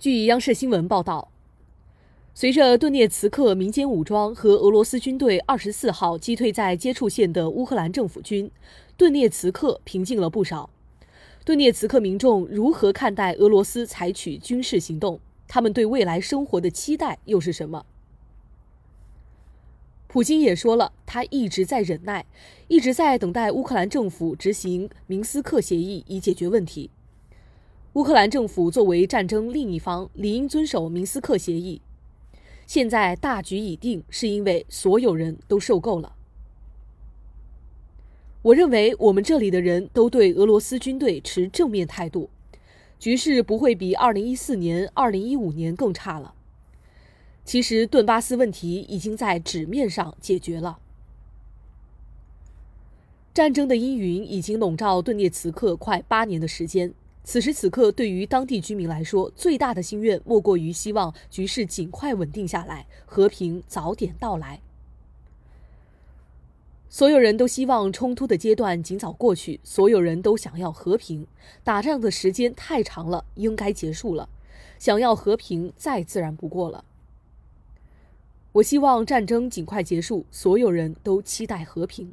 据央视新闻报道，随着顿涅茨克民间武装和俄罗斯军队二十四号击退在接触线的乌克兰政府军，顿涅茨克平静了不少。顿涅茨克民众如何看待俄罗斯采取军事行动？他们对未来生活的期待又是什么？普京也说了，他一直在忍耐，一直在等待乌克兰政府执行明斯克协议以解决问题。乌克兰政府作为战争另一方，理应遵守明斯克协议。现在大局已定，是因为所有人都受够了。我认为我们这里的人都对俄罗斯军队持正面态度，局势不会比2014年、2015年更差了。其实，顿巴斯问题已经在纸面上解决了。战争的阴云已经笼罩顿涅茨克快八年的时间。此时此刻，对于当地居民来说，最大的心愿莫过于希望局势尽快稳定下来，和平早点到来。所有人都希望冲突的阶段尽早过去，所有人都想要和平。打仗的时间太长了，应该结束了。想要和平，再自然不过了。我希望战争尽快结束，所有人都期待和平。